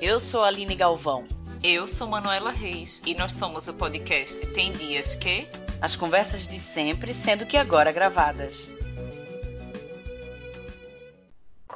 Eu sou a Aline Galvão. Eu sou Manuela Reis e nós somos o podcast Tem Dias Que. As conversas de sempre, sendo que agora gravadas.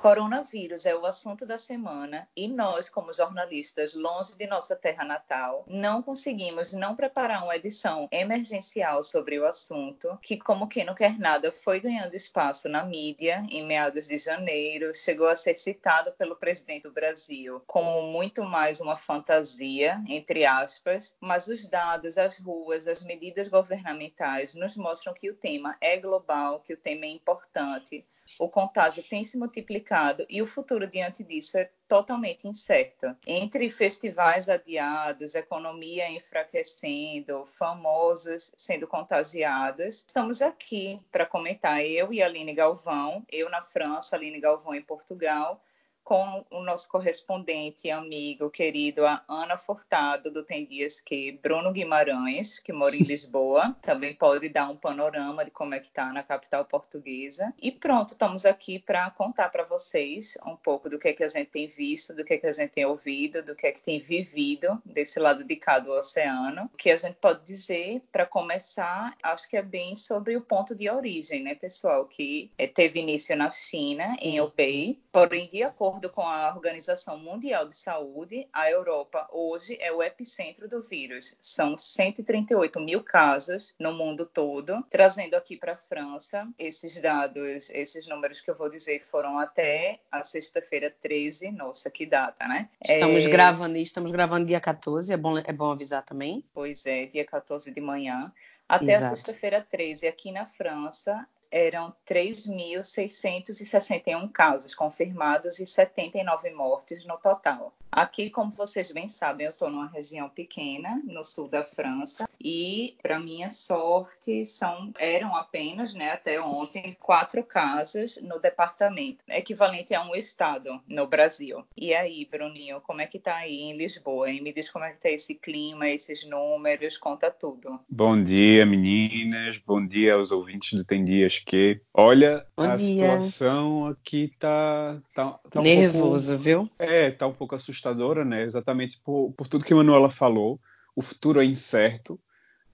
Coronavírus é o assunto da semana e nós, como jornalistas longe de nossa terra natal, não conseguimos não preparar uma edição emergencial sobre o assunto, que, como quem não quer nada, foi ganhando espaço na mídia em meados de janeiro, chegou a ser citado pelo presidente do Brasil como muito mais uma fantasia, entre aspas, mas os dados, as ruas, as medidas governamentais nos mostram que o tema é global, que o tema é importante o contágio tem se multiplicado e o futuro diante disso é totalmente incerto. Entre festivais adiados, economia enfraquecendo, famosos sendo contagiados, estamos aqui para comentar eu e Aline Galvão, eu na França, Aline Galvão em Portugal, com o nosso correspondente, amigo, querido, a Ana Furtado, do Tem Dias Que, Bruno Guimarães, que mora em Lisboa, também pode dar um panorama de como é que está na capital portuguesa. E pronto, estamos aqui para contar para vocês um pouco do que é que a gente tem visto, do que é que a gente tem ouvido, do que é que tem vivido desse lado de cá do oceano. O que a gente pode dizer, para começar, acho que é bem sobre o ponto de origem, né, pessoal, que é, teve início na China, Sim. em Hubei, porém, de acordo acordo com a Organização Mundial de Saúde, a Europa hoje é o epicentro do vírus. São 138 mil casos no mundo todo. Trazendo aqui para a França, esses dados, esses números que eu vou dizer foram até a sexta-feira 13. Nossa, que data, né? Estamos é... gravando, estamos gravando dia 14, é bom, é bom avisar também. Pois é, dia 14 de manhã. Até Exato. a sexta-feira 13, aqui na França, eram 3.661 casos confirmados e 79 mortes no total. Aqui, como vocês bem sabem, eu estou numa região pequena, no sul da França, e, para minha sorte, são, eram apenas, né, até ontem, quatro casos no departamento, equivalente a um estado no Brasil. E aí, Bruninho, como é que está aí em Lisboa? Me diz como é que está esse clima, esses números, conta tudo. Bom dia, meninas, bom dia aos ouvintes do Tem Dias Que. Olha, bom a dia. situação aqui tá, tá, tá nervoso, um pouco, viu? É, tá um pouco assustador assustadora, né? Exatamente por, por tudo que a Manuela falou. O futuro é incerto.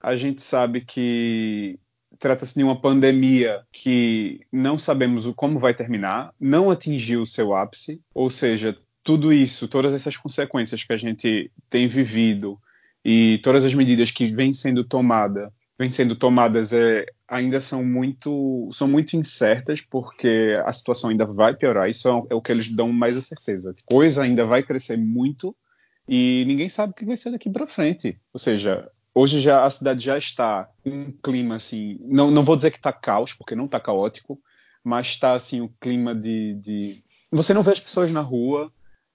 A gente sabe que trata-se de uma pandemia que não sabemos como vai terminar, não atingiu o seu ápice, ou seja, tudo isso, todas essas consequências que a gente tem vivido e todas as medidas que vêm sendo tomada, vêm sendo tomadas é, ainda são muito são muito incertas porque a situação ainda vai piorar. Isso é, é o que eles dão mais a certeza. A coisa ainda vai crescer muito e ninguém sabe o que vai ser daqui para frente. Ou seja, hoje já a cidade já está em um clima assim, não, não vou dizer que está caos porque não está caótico, mas está assim o um clima de, de você não vê as pessoas na rua,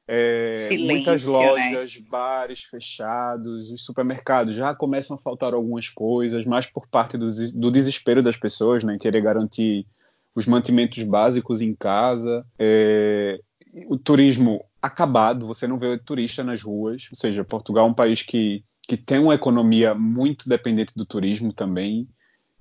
é, Silêncio, muitas né? lojas, né? bares fechados, os supermercados já começam a faltar algumas coisas, mais por parte do, do desespero das pessoas, né, querer garantir os mantimentos básicos em casa. É, o turismo acabado, você não vê turista nas ruas, ou seja, Portugal é um país que, que tem uma economia muito dependente do turismo também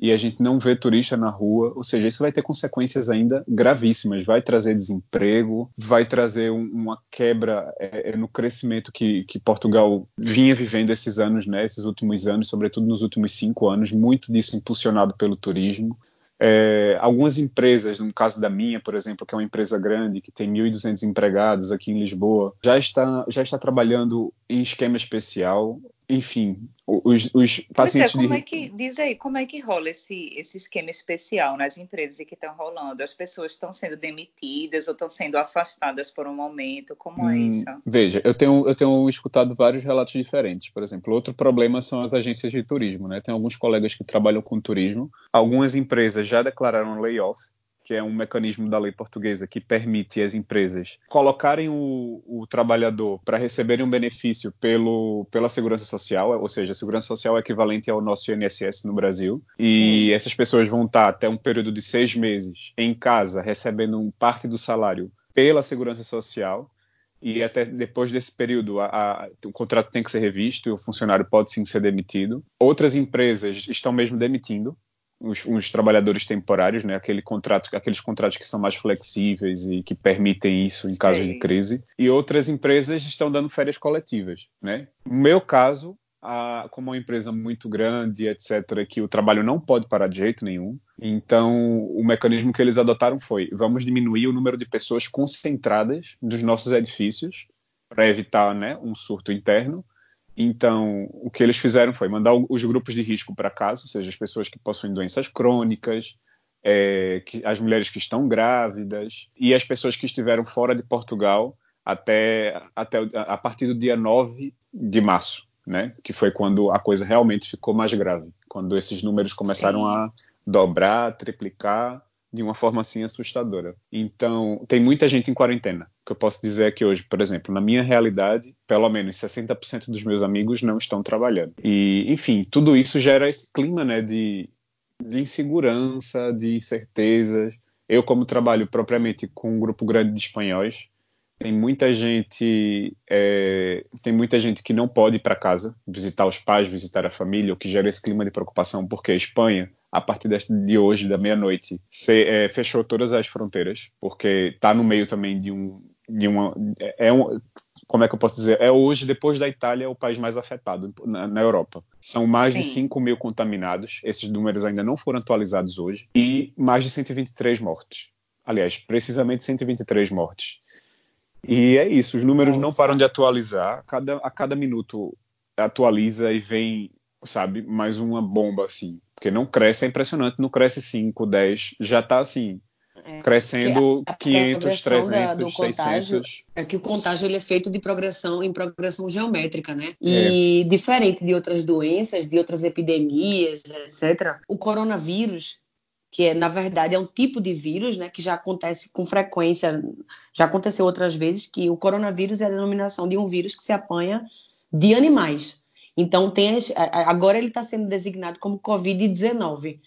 e a gente não vê turista na rua, ou seja, isso vai ter consequências ainda gravíssimas, vai trazer desemprego, vai trazer um, uma quebra é, é, no crescimento que, que, Portugal vinha vivendo esses anos, né, esses últimos anos, sobretudo nos últimos cinco anos, muito disso impulsionado pelo turismo. É, algumas empresas, no caso da minha, por exemplo, que é uma empresa grande, que tem 1.200 empregados aqui em Lisboa, já está, já está trabalhando em esquema especial enfim, os, os é, pacientes. É, como de... é que, diz aí, como é que rola esse, esse esquema especial nas empresas que estão rolando? As pessoas estão sendo demitidas ou estão sendo afastadas por um momento? Como é hum, isso? Veja, eu tenho, eu tenho escutado vários relatos diferentes. Por exemplo, outro problema são as agências de turismo, né? Tem alguns colegas que trabalham com turismo. Algumas empresas já declararam layoff que é um mecanismo da lei portuguesa que permite às empresas colocarem o, o trabalhador para receberem um benefício pelo, pela segurança social, ou seja, a segurança social é equivalente ao nosso INSS no Brasil, e Sim. essas pessoas vão estar até um período de seis meses em casa recebendo parte do salário pela segurança social, e até depois desse período a, a, o contrato tem que ser revisto e o funcionário pode sim ser demitido. Outras empresas estão mesmo demitindo os, trabalhadores temporários, né? Aquele contrato, aqueles contratos que são mais flexíveis e que permitem isso em caso de crise. E outras empresas estão dando férias coletivas, né? No meu caso, a, como uma empresa muito grande, etc., que o trabalho não pode parar de jeito nenhum. Então, o mecanismo que eles adotaram foi: vamos diminuir o número de pessoas concentradas nos nossos edifícios para evitar né, um surto interno. Então, o que eles fizeram foi mandar os grupos de risco para casa, ou seja, as pessoas que possuem doenças crônicas, é, que, as mulheres que estão grávidas e as pessoas que estiveram fora de Portugal até, até a partir do dia 9 de março né? Que foi quando a coisa realmente ficou mais grave, quando esses números começaram Sim. a dobrar, triplicar de uma forma assim assustadora. Então, tem muita gente em quarentena. O que eu posso dizer é que hoje, por exemplo, na minha realidade, pelo menos 60% dos meus amigos não estão trabalhando. E, enfim, tudo isso gera esse clima, né, de, de insegurança, de incertezas. Eu, como trabalho propriamente com um grupo grande de espanhóis, tem muita gente é, tem muita gente que não pode ir para casa visitar os pais, visitar a família, o que gera esse clima de preocupação, porque a Espanha, a partir de hoje, da meia-noite, é, fechou todas as fronteiras, porque está no meio também de um, de uma, é um, como é que eu posso dizer? É hoje, depois da Itália, o país mais afetado na, na Europa. São mais Sim. de 5 mil contaminados, esses números ainda não foram atualizados hoje, e mais de 123 mortes. Aliás, precisamente 123 mortes. E é isso, os números Nossa. não param de atualizar, cada, a cada minuto atualiza e vem, sabe, mais uma bomba assim. Porque não cresce, é impressionante, não cresce 5, 10, já está assim, é, crescendo a, a 500, 300, da, do 600. Contágio, é que o contágio ele é feito de progressão em progressão geométrica, né? E é. diferente de outras doenças, de outras epidemias, etc. O coronavírus que é, na verdade é um tipo de vírus, né, que já acontece com frequência, já aconteceu outras vezes, que o coronavírus é a denominação de um vírus que se apanha de animais. Então, tem agora ele está sendo designado como Covid-19,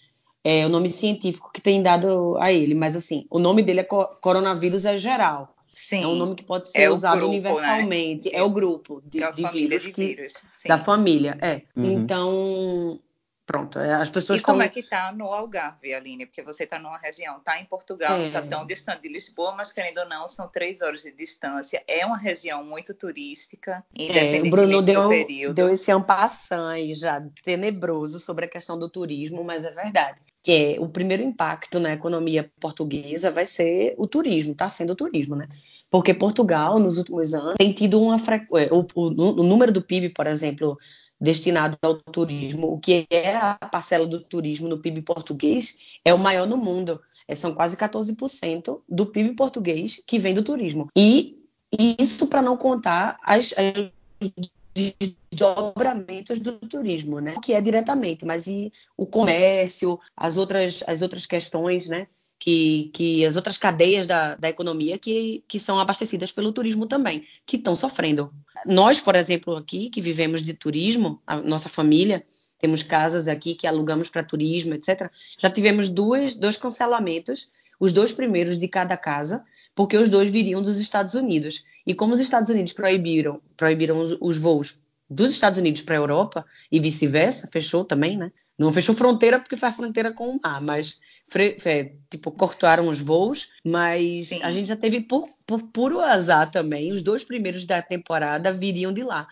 é o nome científico que tem dado a ele, mas assim, o nome dele é coronavírus é geral. Sim. É um nome que pode ser é usado grupo, né? universalmente. Né? É o grupo de, é de vírus, de vírus que, da família. É. Uhum. Então, Pronto, é, as pessoas E como é que está no Algarve, Aline? Porque você está numa região, está em Portugal, está é. tão distante de Lisboa, mas querendo ou não, são três horas de distância. É uma região muito turística, é, o Bruno deu, período. deu esse ampassant aí já tenebroso sobre a questão do turismo, mas é verdade. Que é, o primeiro impacto na economia portuguesa vai ser o turismo, está sendo o turismo, né? Porque Portugal, nos últimos anos, tem tido uma frequência. O, o, o número do PIB, por exemplo, destinado ao turismo, o que é a parcela do turismo no PIB português, é o maior no mundo. É, são quase 14% do PIB português que vem do turismo. E, e isso para não contar as, as desdobramentos do turismo, né? Que é diretamente, mas e o comércio, as outras, as outras questões, né? Que, que as outras cadeias da, da economia que, que são abastecidas pelo turismo também, que estão sofrendo. Nós, por exemplo, aqui, que vivemos de turismo, a nossa família, temos casas aqui que alugamos para turismo, etc. Já tivemos duas, dois cancelamentos, os dois primeiros de cada casa, porque os dois viriam dos Estados Unidos. E como os Estados Unidos proibiram, proibiram os, os voos dos Estados Unidos para a Europa e vice-versa, fechou também, né? Não fechou fronteira porque faz fronteira com o mar, mas tipo cortaram os voos, mas Sim. a gente já teve por, por puro azar também. Os dois primeiros da temporada viriam de lá.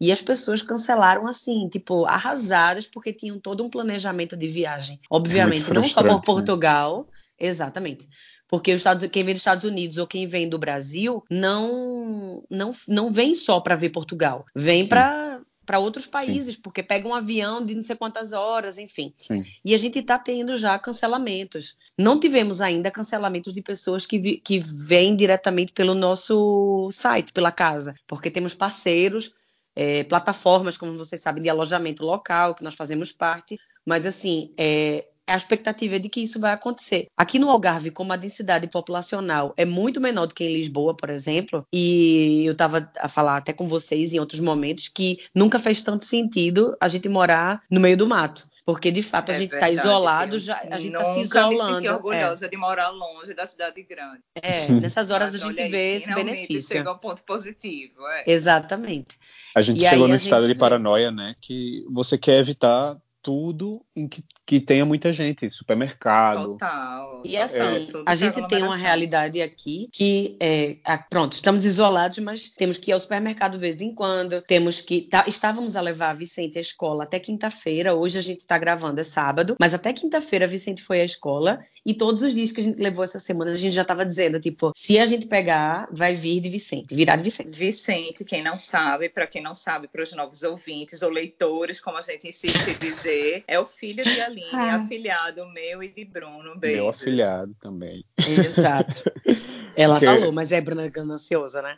E as pessoas cancelaram assim, tipo, arrasadas, porque tinham todo um planejamento de viagem. Obviamente, é não só por né? Portugal, né? exatamente. Porque os Estados, quem vem dos Estados Unidos ou quem vem do Brasil não não, não vem só para ver Portugal, vem para para outros países, Sim. porque pega um avião de não sei quantas horas, enfim. Sim. E a gente está tendo já cancelamentos. Não tivemos ainda cancelamentos de pessoas que, vi, que vêm diretamente pelo nosso site, pela casa, porque temos parceiros, é, plataformas, como vocês sabem, de alojamento local, que nós fazemos parte, mas assim, é, a expectativa é de que isso vai acontecer. Aqui no Algarve, como a densidade populacional é muito menor do que em Lisboa, por exemplo, e eu estava a falar até com vocês em outros momentos que nunca fez tanto sentido a gente morar no meio do mato. Porque, de fato, a é gente está isolado, já, a gente está se isolando. Me senti orgulhosa é. de morar longe da cidade grande. É, nessas horas Mas, a gente vê esse benefício. chega ao ponto positivo. É. Exatamente. A gente e chegou no estado gente... de paranoia, né? Que você quer evitar tudo em que, que tenha muita gente, supermercado. Total. E assim, tudo a gente tem uma realidade aqui que é, a- pronto, estamos isolados, mas temos que ir ao supermercado de vez em quando, temos que tá- estávamos a levar a Vicente à escola até quinta-feira, hoje a gente está gravando é sábado, mas até quinta-feira a Vicente foi à escola e todos os dias que a gente levou essa semana a gente já estava dizendo, tipo, se a gente pegar, vai vir de Vicente, virar de Vicente. Vicente, quem não sabe, para quem não sabe, para os novos ouvintes ou leitores, como a gente insiste em dizer, é o filho de Aline, Ah. afilhado meu e de Bruno. Beijos. Meu afilhado também. Exato. Ela Que- falou, mas é Bruna gananciosa, né?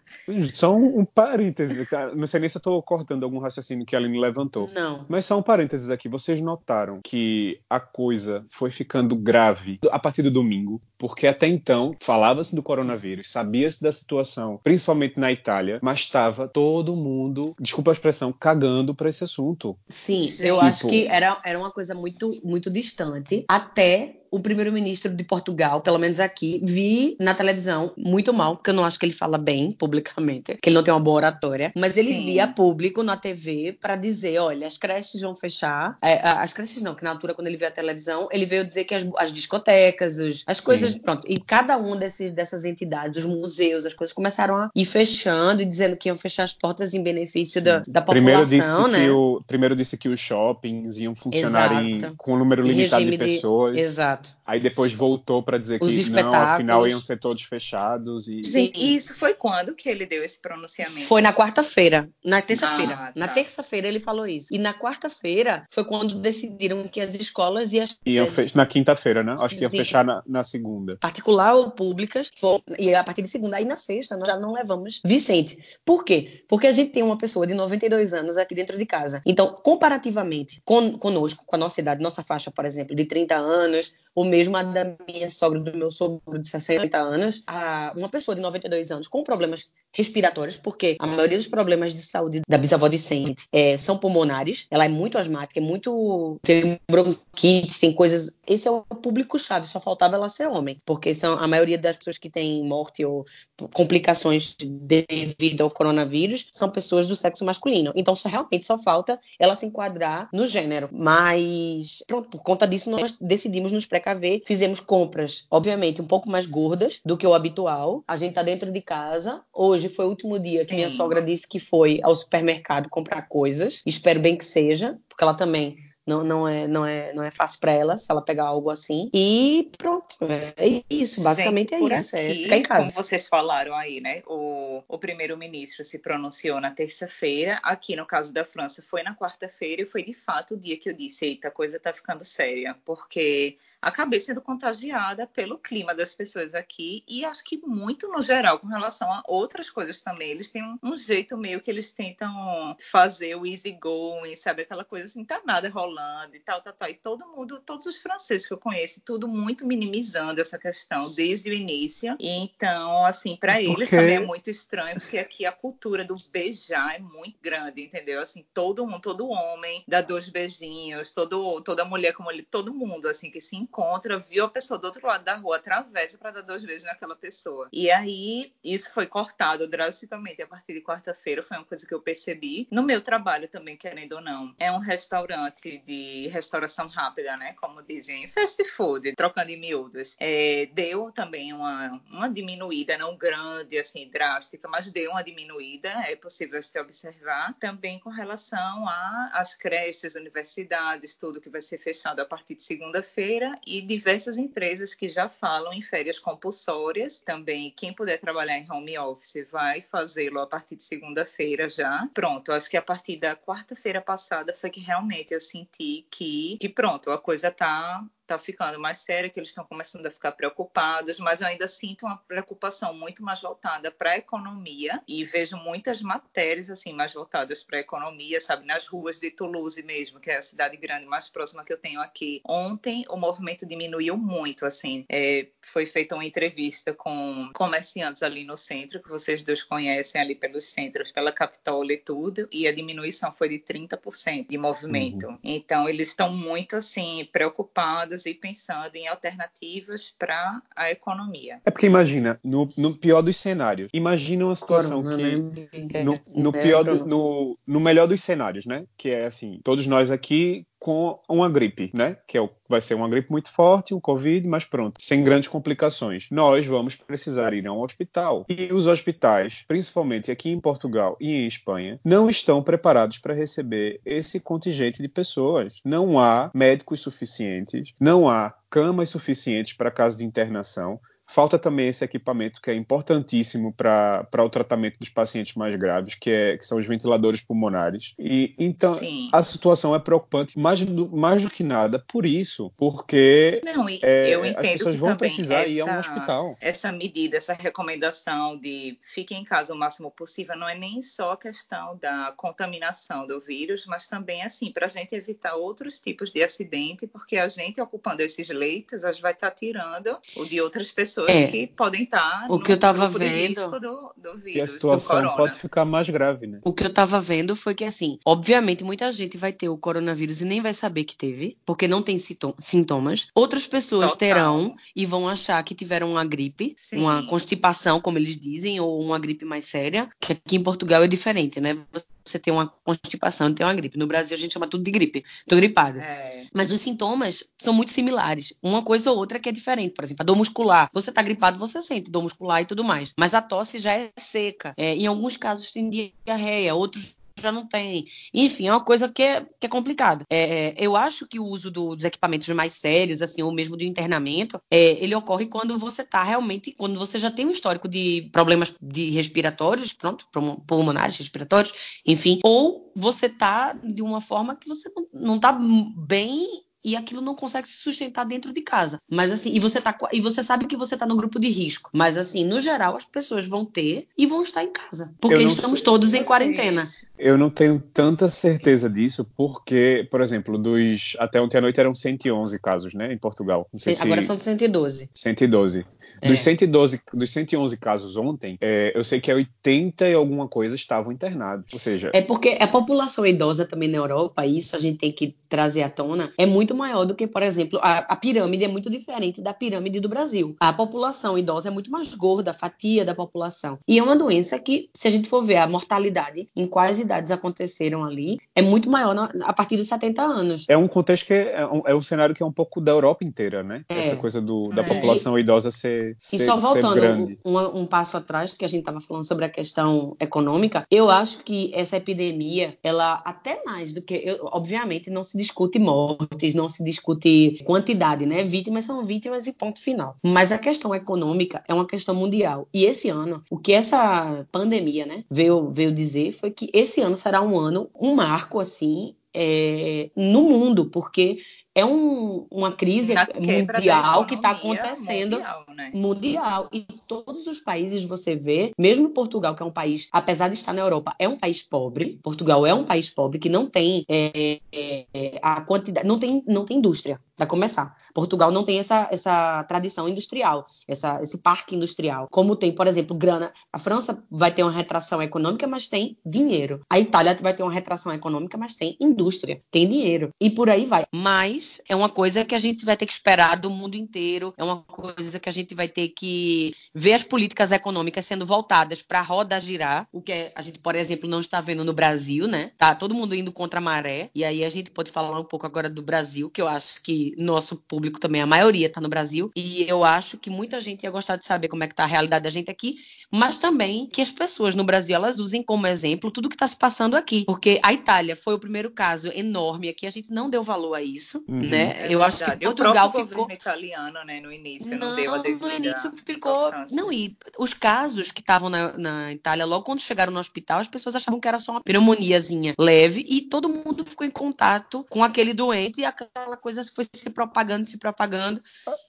Só um, um parêntese, cara. Não sei nem se eu tô cortando algum raciocínio que a Aline levantou. Não. Mas só um parênteses aqui. Vocês notaram que a coisa foi ficando grave a partir do domingo? Porque até então falava-se do coronavírus, sabia-se da situação, principalmente na Itália, mas estava todo mundo, desculpa a expressão, cagando para esse assunto. Sim, Sim. eu Tipo- acho que era, era uma coisa muito, muito distante. Até o primeiro-ministro de Portugal, pelo menos aqui, vi na televisão muito mal, porque eu não acho que ele fala bem publicamente, que ele não tem uma boa oratória, mas ele Sim. via público na TV para dizer, olha, as creches vão fechar. É, a- as creches não, que na altura quando ele veio à televisão, ele veio dizer que as, as discotecas, os- as coisas, pronto, e cada um desses, dessas entidades, os museus, as coisas começaram a ir fechando e dizendo que iam fechar as portas em benefício da, da Primeiro disse, população, né? que o, primeiro disse que os shoppings iam funcionar em- Exato. com um número limitado de pessoas. Exato. Aí depois voltou para dizer que Os não, espetáculos. afinal iam ser todos fechados. E... Sim, e isso foi quando que ele deu esse pronunciamento? Foi na quarta-feira, na terça-feira. Ah, Na tá. terça-feira ele falou isso. E na quarta-feira foi quando decidiram que as escolas e as Iam creches fe- na quinta-feira, né? Acho que iam Sim. fechar na, na segunda. particular ou públicas, for- e a partir de segunda, aí na sexta, nós já não levamos Vicente. Por quê? Porque a gente tem uma pessoa de 92 anos aqui dentro de casa. Então, comparativamente con conosco, com a nossa idade, nossa faixa, por exemplo, de 30 anos, ou mesmo a da minha sogra, do meu sogro de 60 anos, a, uma pessoa de 92 anos com problemas respiratórios, porque a maioria dos problemas de saúde da bisavó Vicente é, são pulmonares, ela é muito asmática, é muito. tem bronquite, tem coisas. Esse é o público-chave, só faltava ela ser homem, porque são a maioria das pessoas que têm morte ou complicações devido ao coronavírus são pessoas do sexo masculino. Então, só realmente só falta ela se enquadrar no gênero. Mas, pronto, por conta disso, nós decidimos nos precaver, fizemos compras, obviamente, um pouco mais gordas do que o habitual. A gente tá dentro de casa. Hoje foi o último dia que Sim. minha sogra disse que foi ao supermercado comprar coisas. Espero bem que seja, porque ela também não, não, é, não, é, não é fácil para ela se ela pegar algo assim. E pronto, é isso. Basicamente Gente, é isso. é aqui, ficar em casa. Como vocês falaram aí, né? O, o primeiro-ministro se pronunciou na terça-feira. Aqui, no caso da França, foi na quarta-feira e foi de fato o dia que eu disse: eita, a coisa tá ficando séria. Porque acabei sendo contagiada pelo clima das pessoas aqui e acho que muito no geral com relação a outras coisas também. Eles têm um, um jeito meio que eles tentam fazer o easy going, sabe? Aquela coisa assim, tá nada rolando e tal, tal, tal. E todo mundo, todos os franceses que eu conheço, tudo muito minimizando essa questão desde o início. E então, assim, para eles Porque- também é muito estranho, porque aqui a cultura do beijar é muito grande, entendeu? Assim, todo mundo, todo homem dá dois beijinhos, todo, toda mulher como ele, todo mundo, assim, que se encontra, viu a pessoa do outro lado da rua, atravessa para dar dois beijos naquela pessoa. E aí, isso foi cortado drasticamente a partir de quarta-feira, foi uma coisa que eu percebi. No meu trabalho também, querendo ou não, é um restaurante de restauração rápida, né? Como dizem, fast food, trocando em miúdos. É, deu também uma, uma diminuída, não grande, assim, drástica, mas deu uma diminuída, é possível se observar. Também com relação às creches, universidades, tudo que vai ser fechado a partir de segunda-feira e diversas empresas que já falam em férias compulsórias. Também, quem puder trabalhar em home office vai fazê-lo a partir de segunda-feira já. Pronto, acho que a partir da quarta-feira passada foi que realmente eu senti que, que pronto, a coisa tá tá ficando mais séria, que eles estão começando a ficar preocupados, mas eu ainda sinto uma preocupação muito mais voltada para a economia e vejo muitas matérias assim mais voltadas para a economia, sabe, nas ruas de Toulouse mesmo, que é a cidade grande mais próxima que eu tenho aqui. Ontem o movimento diminuiu muito, assim, é, foi feita uma entrevista com comerciantes ali no centro, que vocês dois conhecem ali pelos centros, pela Capitol e tudo, e a diminuição foi de 30% de movimento. Uhum. Então eles estão muito assim preocupados e pensando em alternativas para a economia. É porque imagina, no, no pior dos cenários, imagina uma situação Corona, que. né? No, no É, pior do- Bruno. no, no melhor dos cenários, né? Que é assim, todos nós aqui com uma gripe, né? Que é o, vai ser uma gripe muito forte, o Covid, mas pronto, sem grandes complicações. Nós vamos precisar ir a um hospital. E os hospitais, principalmente aqui em Portugal e em Espanha, não estão preparados para receber esse contingente de pessoas. Não há médicos suficientes, não há camas suficientes para casos de internação. Falta também esse equipamento que é importantíssimo para o tratamento dos pacientes mais graves, que, é, que são os ventiladores pulmonares. E então Sim. a situação é preocupante mais do, mais do que nada por isso, porque Não, é, eu entendo as pessoas que vão precisar essa, ir a um hospital. Essa medida, essa recomendação de fique em casa o máximo possível, não é nem só a questão da contaminação do vírus, mas também assim para a gente evitar outros tipos de acidente, porque a gente ocupando esses leitos, a gente vai estar tirando o de outras pessoas pessoas é. que podem estar o que eu tava vendo do, do vírus, que a situação pode ficar mais grave, né? O que eu tava vendo foi que assim, obviamente muita gente vai ter o coronavírus e nem vai saber que teve, porque não tem sintomas. Outras pessoas Total. terão e vão achar que tiveram uma gripe, Sim. uma constipação, como eles dizem, ou uma gripe mais séria, que aqui em Portugal é diferente, né? Você tem uma constipação, tem uma gripe. No Brasil a gente chama tudo de gripe. Tô gripada. É. Mas os sintomas são muito similares. Uma coisa ou outra que é diferente. Por exemplo, a dor muscular. Você você tá gripado, você sente dor muscular e tudo mais. Mas a tosse já é seca. É, em alguns casos tem diarreia, outros já não tem. Enfim, é uma coisa que é, que é complicada. É, é, eu acho que o uso do, dos equipamentos mais sérios, assim, ou mesmo do internamento, é, ele ocorre quando você está realmente, quando você já tem um histórico de problemas de respiratórios, pronto, pulmonares, respiratórios, enfim, ou você está de uma forma que você não está bem e aquilo não consegue se sustentar dentro de casa. Mas assim, e você tá e você sabe que você tá no grupo de risco. Mas assim, no geral, as pessoas vão ter e vão estar em casa, porque estamos sei. todos em quarentena. Eu não tenho tanta certeza disso, porque, por exemplo, dos até ontem à noite eram 111 casos, né, em Portugal. Agora são 112. 112. É. Dos 112, dos 111 casos ontem, é, eu sei que 80 e alguma coisa estavam internados. Ou seja, é porque a população idosa também na Europa, isso a gente tem que trazer à tona, é muito maior do que, por exemplo, a, a, pirâmide é muito diferente da pirâmide do Brasil. A população idosa é muito mais gorda, a fatia da população. E é uma doença que, se a gente for ver a mortalidade, em quais idades aconteceram ali, é muito maior na, a partir dos 70 anos. É um contexto que é, um, é um cenário que é um pouco da Europa inteira, né? É. Essa coisa do, da é. população idosa ser, e ser, só voltando um, um, passo atrás, que a gente estava falando sobre a questão econômica, eu acho que essa epidemia, ela até mais do que, eu, obviamente, não se discute mortes, não se discute quantidade, né? Vítimas são vítimas e ponto final. Mas a questão econômica é uma questão mundial. E esse ano, o que essa pandemia, né, veio, veio dizer foi que esse ano será um ano, um marco, assim, é, no mundo, porque é um, uma crise mundial que está acontecendo mundial, né? mundial, E todos os países você vê, mesmo Portugal, que é um país, apesar de estar na Europa, é um país pobre. Portugal é um país pobre que não tem é, é, a quantidade, não tem, não tem indústria para começar. Portugal não tem essa, essa tradição industrial, essa, esse parque industrial. Como tem, por exemplo, grana. A França vai ter uma retração econômica, mas tem dinheiro. A Itália vai ter uma retração econômica, mas tem indústria, tem dinheiro. E por aí vai. Mas é uma coisa que a gente vai ter que esperar do mundo inteiro, é uma coisa que a gente vai ter que ver as políticas econômicas sendo voltadas para a roda girar, o que a gente, por exemplo, não está vendo no Brasil, né? Tá todo mundo indo contra a maré. E aí a gente pode falar um pouco agora do Brasil, que eu acho que nosso público também, a maioria está no Brasil, e eu acho que muita gente ia gostar de saber como é que está a realidade da gente aqui, mas também que as pessoas no Brasil elas usem como exemplo tudo que está se passando aqui, porque a Itália foi o primeiro caso enorme aqui, a gente não deu valor a isso, uhum. né? É eu acho que Portugal o ficou italiano, né, no início, não, não deu a devida no início ficou, não e os casos que estavam na, na, Itália logo quando chegaram no hospital, as pessoas achavam que era só uma pneumoniazinha leve e todo mundo ficou em contato com aquele doente e aquela coisa foi se propagando, se propagando.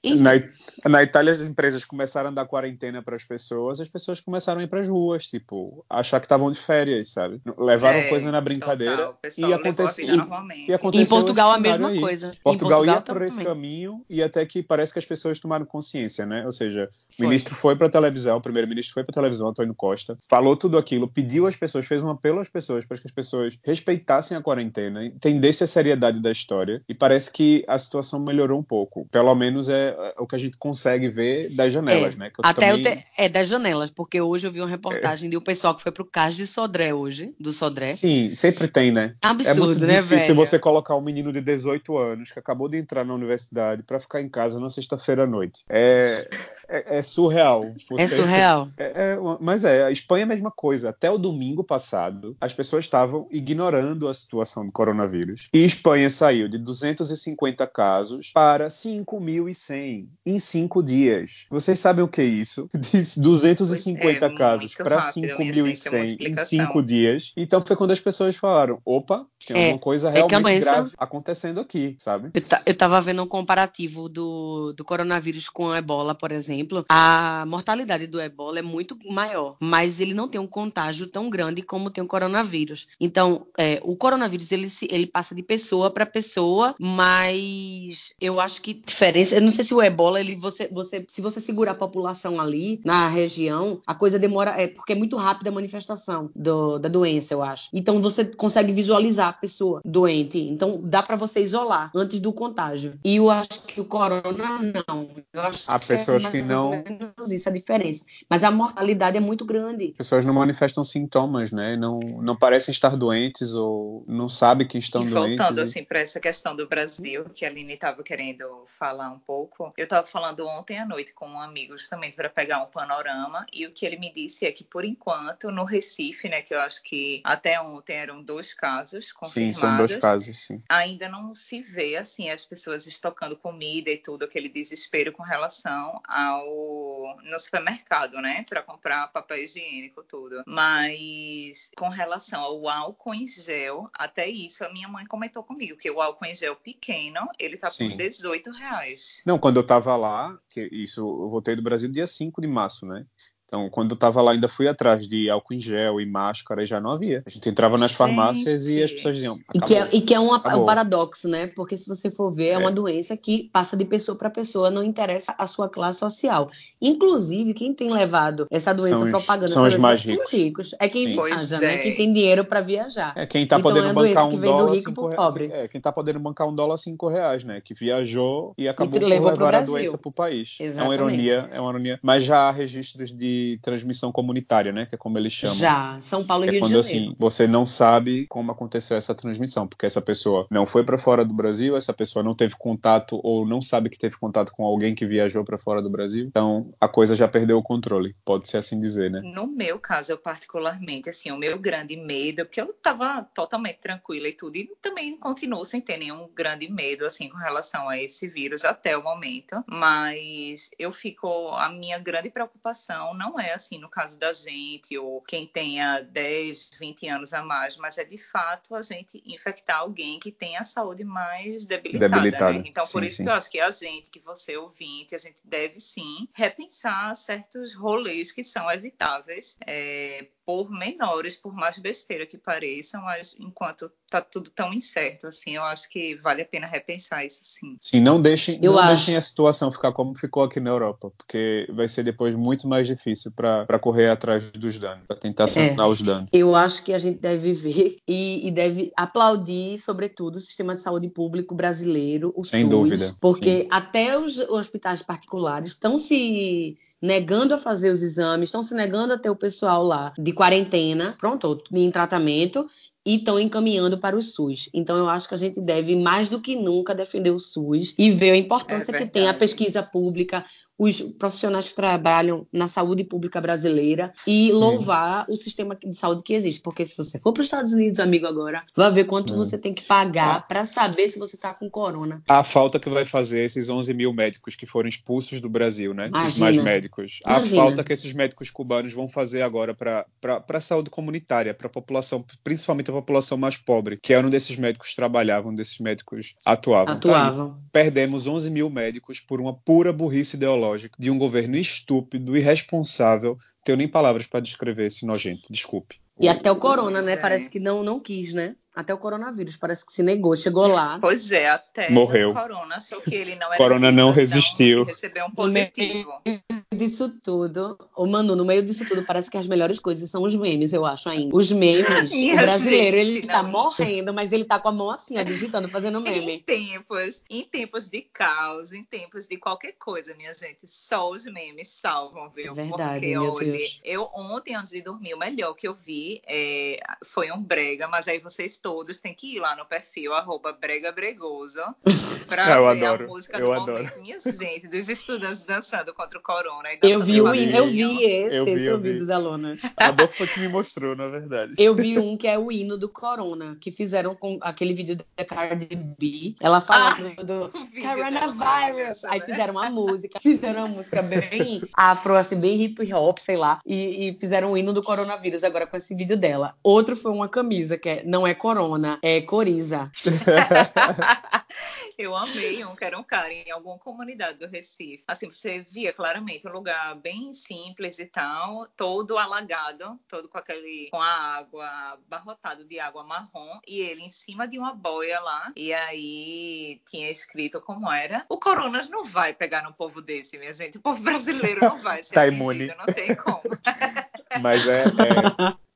Na, na, Itália, as empresas começaram a dar quarentena para as pessoas, as pessoas começaram a ir para as ruas, tipo, achar que estavam de férias, sabe? Levaram é, coisa na brincadeira e aconteceu. E, aconteceu em Portugal a mesma aí. coisa. Portugal, Portugal ia por esse caminho e até que parece que as pessoas tomaram consciência, né? Ou seja, O ministro foi para a televisão, o primeiro-ministro foi para a televisão, Antônio Costa, falou tudo aquilo, pediu às pessoas, fez um apelo às pessoas para que as pessoas respeitassem a quarentena, entendessem a seriedade da história e parece que a situação melhorou um pouco. Pelo menos é, é o que a gente consegue ver das janelas, é, né? até também... te... é das janelas, porque hoje eu vi uma reportagem é. de um pessoal que foi pro Cais de Sodré hoje, do Sodré. Sim, sempre tem, né? Absurdo, é muito né, difícil velho? você colocar um menino de 18 anos que acabou de entrar na universidade para ficar em casa na sexta-feira à noite. É, é, é surreal. Você... É surreal. É, é, mas é, a Espanha é a mesma coisa. Até o domingo passado, as pessoas estavam ignorando a situação do coronavírus. E Espanha saiu de 250 casos para 5.100 em cinco dias. Vocês sabem o que é isso? De 250 é, casos para 5.100 em cinco dias. Então foi quando as pessoas falaram: opa, tem é, alguma coisa é realmente grave acontecendo aqui, sabe? Eu, eu tava vendo um comparativo do, do coronavírus com a ebola, por exemplo. A mortalidade do ebola é muito maior, mas ele não tem um contágio tão grande como tem o coronavírus. Então, é, o coronavírus ele, ele passa de pessoa para pessoa, mas eu acho que diferença. Eu não sei se o ebola, ele, você, você, se você segurar a população ali na região, a coisa demora. É porque é muito rápida a manifestação do, da doença, eu acho. Então você consegue visualizar a pessoa doente. Então dá para você isolar antes do contágio. E eu acho que o corona não. Eu acho Há pessoas que, é que não. Isso é a diferença. Mas a mortalidade é muito grande. Pessoas não manifestam sintomas, né? Não, não parecem estar doentes ou não sabem que estão e doentes. Voltando e... assim para essa questão do Brasil, que a Aline estava querendo falar um pouco. Eu estava falando ontem à noite com um amigo justamente para pegar um panorama e o que ele me disse é que por enquanto no Recife, né, que eu acho que até ontem eram dois casos confirmados. Sim, são dois casos, sim. Ainda não se vê assim as pessoas estocando comida e tudo aquele desespero com relação ao no supermercado, né, para comprar papel higiênico tudo. Mas com relação ao álcool em gel, até isso a minha mãe comentou comigo que o álcool em gel pequeno, ele tá sim. por 18 reais. Não, quando eu tava lá, que isso eu voltei do Brasil dia 5 de março, né? Então, quando eu estava lá, ainda fui atrás de álcool em gel e máscara e já não havia. A gente entrava nas gente. farmácias e as pessoas diziam. E que é, e que é um, um, paradoxo, né? Porque se você for ver, é, é uma doença que passa de pessoa para pessoa, não interessa a sua classe social. Inclusive, quem tem levado essa doença são propaganda são os mais ricos. ricos. É quem viaja, né? Quem tem dinheiro para viajar. É quem está então, podendo é bancar um dólar. Cinco re... pobre. É, quem está podendo bancar um dólar cinco reais, né? Que viajou e acabou e por levar a doença para o país. Exatamente. É uma ironia, é uma ironia. Mas já há registros de transmissão comunitária, né? Que é como eles chamam. Já, São Paulo e é Rio quando, de Janeiro. Assim, você não sabe como aconteceu essa transmissão, porque essa pessoa não foi para fora do Brasil, essa pessoa não teve contato ou não sabe que teve contato com alguém que viajou para fora do Brasil. Então, a coisa já perdeu o controle, pode ser assim dizer, né? No meu caso, eu particularmente, assim, o meu grande medo, porque eu estava totalmente tranquila e tudo, e também continuo sem ter nenhum grande medo, assim, com relação a esse vírus até o momento, mas eu fico, a minha grande preocupação não é, assim, no caso caso da gente, ou quem tenha 10, 20 anos a mais, mas é de fato a gente infectar alguém que tem a saúde mais debilitada. debilitada. Né? Então, sim, por isso sim. que eu acho que a gente, que você ouvinte, a gente deve sim repensar certos rolês que são evitáveis. É, por menores, por mais besteira que pareçam, mas enquanto tá tudo tão incerto, assim, eu acho que vale a pena repensar isso, sim. Sim, não deixem, eu não acho. deixem a situação ficar como ficou aqui na Europa, porque vai ser depois muito mais difícil para correr atrás dos danos, para tentar sanar é, os danos. Eu acho que a gente deve ver e, e, deve aplaudir, sobretudo, o sistema de saúde público brasileiro, o Sem SUS, dúvida. Porque sim. até os hospitais particulares estão se negando a fazer os exames, estão se negando a ter o pessoal lá de quarentena, pronto, em tratamento, e estão encaminhando para o SUS. Então, eu acho que a gente deve, mais do que nunca, defender o SUS e ver a importância é que tem a pesquisa pública, os profissionais que trabalham na saúde pública brasileira e louvar o sistema de saúde que existe. Porque se você for para os Estados Unidos, amigo, agora, vai ver quanto você tem que pagar ah. para saber se você está com corona. A falta que vai fazer esses 11 mil médicos que foram expulsos do Brasil, né? Imagina. Os mais médicos. Imagina. A falta que esses médicos cubanos vão fazer agora para a saúde comunitária, para a população, principalmente a população mais pobre, que eram desses médicos trabalhavam, desses médicos atuavam. Atuavam. Tá Perdemos 11 mil médicos por uma pura burrice ideológica de um governo estúpido, irresponsável. Tenho nem palavras para descrever esse nojento, desculpe. E até o corona, né? É. Parece que não, não quis, né? Até o coronavírus parece que se negou, chegou lá. Pois é, até Morreu. o corona achou que ele não era. Corona não resistiu. Recebeu um positivo. No meio disso tudo, o Manu, no meio disso tudo, parece que as melhores coisas são os memes, eu acho ainda. Os memes. o brasileiro, gente, ele tá morrendo, mas ele tá com a mão assim, ó, digitando, fazendo meme. Em tempos, em tempos de caos, em tempos de qualquer coisa, minha gente, só os memes salvam, viu? Verdade, Porque, meu olha, Deus. eu ontem, antes de dormir, o melhor que eu vi é, foi um brega, mas aí vocês todos têm que ir lá no perfil arroba brega bregoso pra Eu ver adoro, a música eu do adoro. momento. Minha gente, dos estudantes dançando contra o corona. e Eu vi, o, eu vi esse, Eu vi, esse eu vi dos alunos. A Adolfo foi que me mostrou, na verdade. Eu vi um que é o hino do Corona, que fizeram com aquele vídeo da Cardi B. Ela falando Ah, do o vídeo dela coronavirus. Aí né? fizeram uma música, fizeram uma música bem afro, assim, bem hip hop, sei lá. E, e fizeram o hino do coronavírus agora com esse vídeo dela. Outro foi uma camisa, que é, não é Corona, é Coriza. Eu amei um que era um cara em alguma comunidade do Recife. Assim, você via claramente um lugar bem simples e tal, todo alagado, todo com aquele com a água abarrotado de água marrom e ele em cima de uma boia lá. E aí tinha escrito como era: "O coronas não vai pegar num povo desse, minha gente. O povo brasileiro não vai ser Tá imune. não tem como". Mas é, é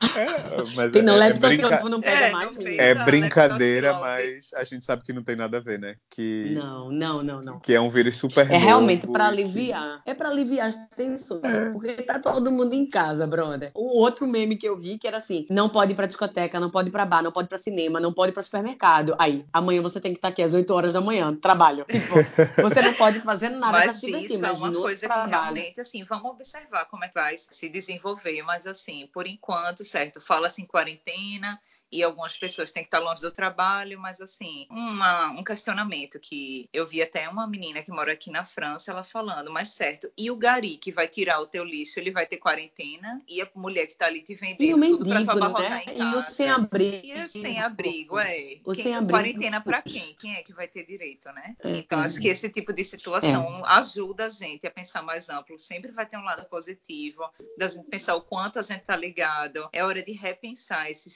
mas Tem não, é, é, leptospirose brinca- não pega É, mais. não é brincadeira, mas a gente sabe que não tem nada a ver, né? Que, Não, não, não, não. que é um vírus super É realmente pra e que- aliviar. É pra aliviar as tensões. É. Porque tá todo mundo em casa, brother. O outro meme que eu vi que era assim: não pode ir pra discoteca, não pode ir pra bar, não pode ir pra cinema, não pode ir pra supermercado. Aí, amanhã você tem que estar aqui às 8 horas da manhã, trabalho. Tipo, você não pode fazer nada pra Mas se divertir, isso é uma coisa que realmente, assim, vamos observar como é que vai se desenvolver. Mas, assim, por enquanto, certo, fala-se em quarentena e algumas pessoas têm que estar longe do trabalho, mas, assim, uma- um questionamento que eu vi até uma menina que mora aqui na França, ela falando, mas certo, e o gari que vai tirar o teu lixo, ele vai ter quarentena e a mulher que está ali te o vendendo tudo para tu mendigo, abarrotar né? em E o casa. sem-abrigo. E os sem abrigo, é. O Quem- sem-abrigo. Quarentena para quem? Quem é que vai ter direito, né? É, então, é. acho que esse tipo de situação ajuda a gente a pensar mais amplo. Sempre vai ter um lado positivo, da gente pensar o quanto a gente tá ligado. É hora de repensar esses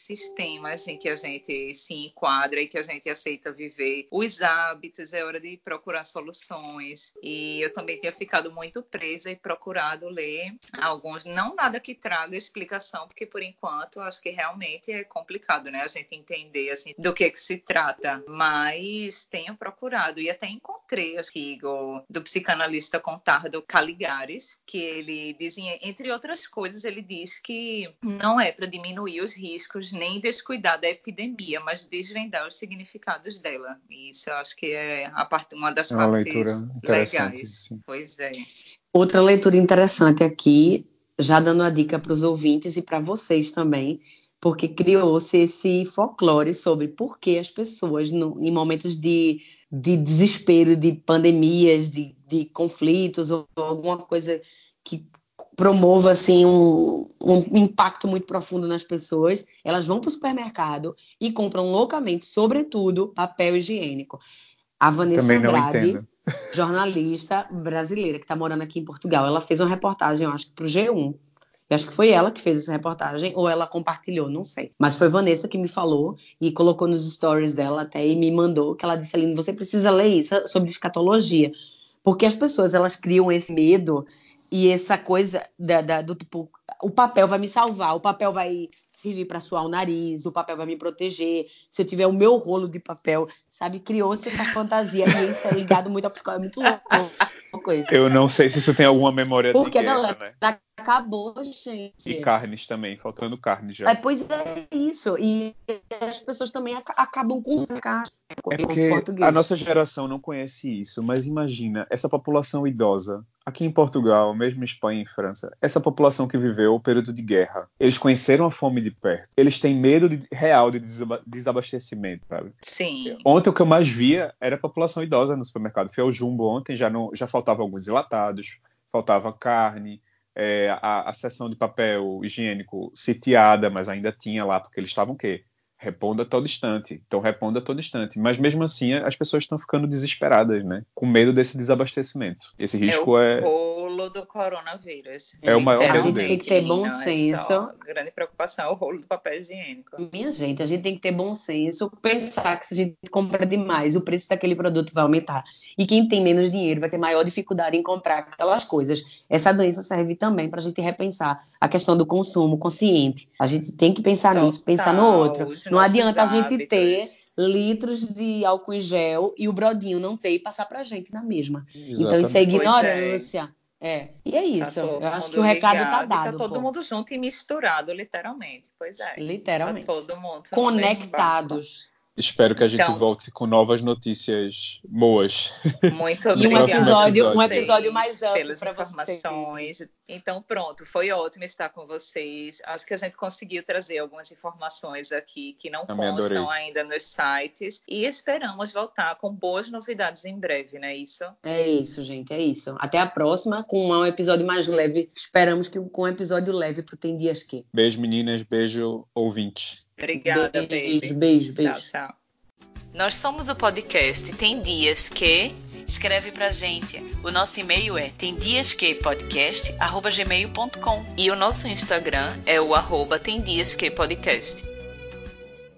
sistemas em que a gente se enquadra e que a gente aceita viver. Os hábitos, é hora de procurar soluções. E eu também tinha ficado muito presa e procurado ler alguns, não nada que traga explicação, porque por enquanto acho que realmente é complicado, né? A gente entender assim do que que se trata. Mas tenho procurado e até encontrei artigo do psicanalista Contardo Caligares, que ele diz, entre outras coisas, ele diz que não é para diminuir os riscos nem descuidar da epidemia, mas desvendar os significados dela. E isso eu acho que é a parte, uma das É uma partes leitura interessante, legais. sim. Pois é. Outra leitura interessante aqui, já dando a dica para os ouvintes e para vocês também, porque criou-se esse folclore sobre por que as pessoas, no- em momentos de, de desespero, de pandemias, de, de conflitos ou alguma coisa que promova assim um, um impacto muito profundo nas pessoas, elas vão para o supermercado e compram loucamente, sobretudo, papel higiênico. A Vanessa Também não Andrade, entendo. jornalista brasileira que está morando aqui em Portugal. Ela fez uma reportagem, eu acho que para o G1. Eu acho que foi ela que fez essa reportagem, ou ela compartilhou, não sei. Mas foi Vanessa que me falou e colocou nos stories dela até e me mandou, que ela disse, Aline, você precisa ler isso sobre escatologia. Porque as pessoas, elas criam esse medo e essa coisa da, da- do tipo, o papel vai me salvar, o papel vai servir para suar o nariz, o papel vai me proteger, se eu tiver o meu rolo de papel, sabe? Criou-se essa fantasia e isso é ligado muito ao psicólogo, é muito louco isso. Eu não sei se isso tem alguma memória Porque, de guerra, galera, né? Acabou, gente. E carnes também, faltando carne já. É, pois é isso. E as pessoas também aca- acabam com carne. É porque a nossa geração não conhece isso, mas imagina essa população idosa, aqui em Portugal, mesmo em Espanha e França, essa população que viveu o período de guerra, eles conheceram a fome de perto, eles têm medo de- real de desaba- desabastecimento, sabe? Sim. Ontem o que eu mais via era a população idosa no supermercado. Fui ao Jumbo ontem, já, não, já faltava alguns enlatados, faltava carne, é, a, a seção de papel higiênico sitiada, mas ainda tinha lá, porque eles estavam o quê? Reponda a todo instante. Então, reponda a todo instante. Mas mesmo assim, as pessoas estão ficando desesperadas, né? Com medo desse desabastecimento. Esse risco é é. Rolo do coronavírus. É o maior A gente tem que ter bom é senso. só grande preocupação é o rolo do papel higiênico. Minha gente, a gente tem que ter bom senso, pensar que se a gente compra demais, o preço daquele produto vai aumentar. E quem tem menos dinheiro vai ter maior dificuldade em comprar aquelas coisas. Essa doença serve também para a gente repensar a questão do consumo consciente. A gente tem que pensar nisso, pensar no Total, outro. Não adianta a gente hábitos. ter litros de álcool em gel e o brodinho não ter e passar pra gente na mesma. Então isso é Exatamente. Pois é. ignorância. É. E é isso. Tá Eu acho que o recado tá ligado e dado. Tá todo pô. mundo junto e misturado, literalmente. Pois é. Literalmente. Tá todo mundo Conectados. Espero que a gente Então- volte com novas notícias boas. Muito E um obrigada episódio- a um vocês episódio mais amplo pelas informações. Então, pronto, foi ótimo estar com vocês. Acho que a gente conseguiu trazer algumas informações aqui que não Também constam adorei. ainda nos sites e esperamos voltar com boas novidades em breve, não é isso? É isso, gente, é isso. Até a próxima com um episódio mais leve. Esperamos que com um episódio leve pro Tem Dias Que. Beijo, meninas. Beijo, ouvintes. Obrigada, beijo, baby. beijo, beijo. Tchau, tchau. Nós somos o podcast Tem Dias Que. Escreve pra gente. O nosso e-mail é temdiasquepodcast.gmail.com e o nosso Instagram é o arroba Tem Dias Que Podcast.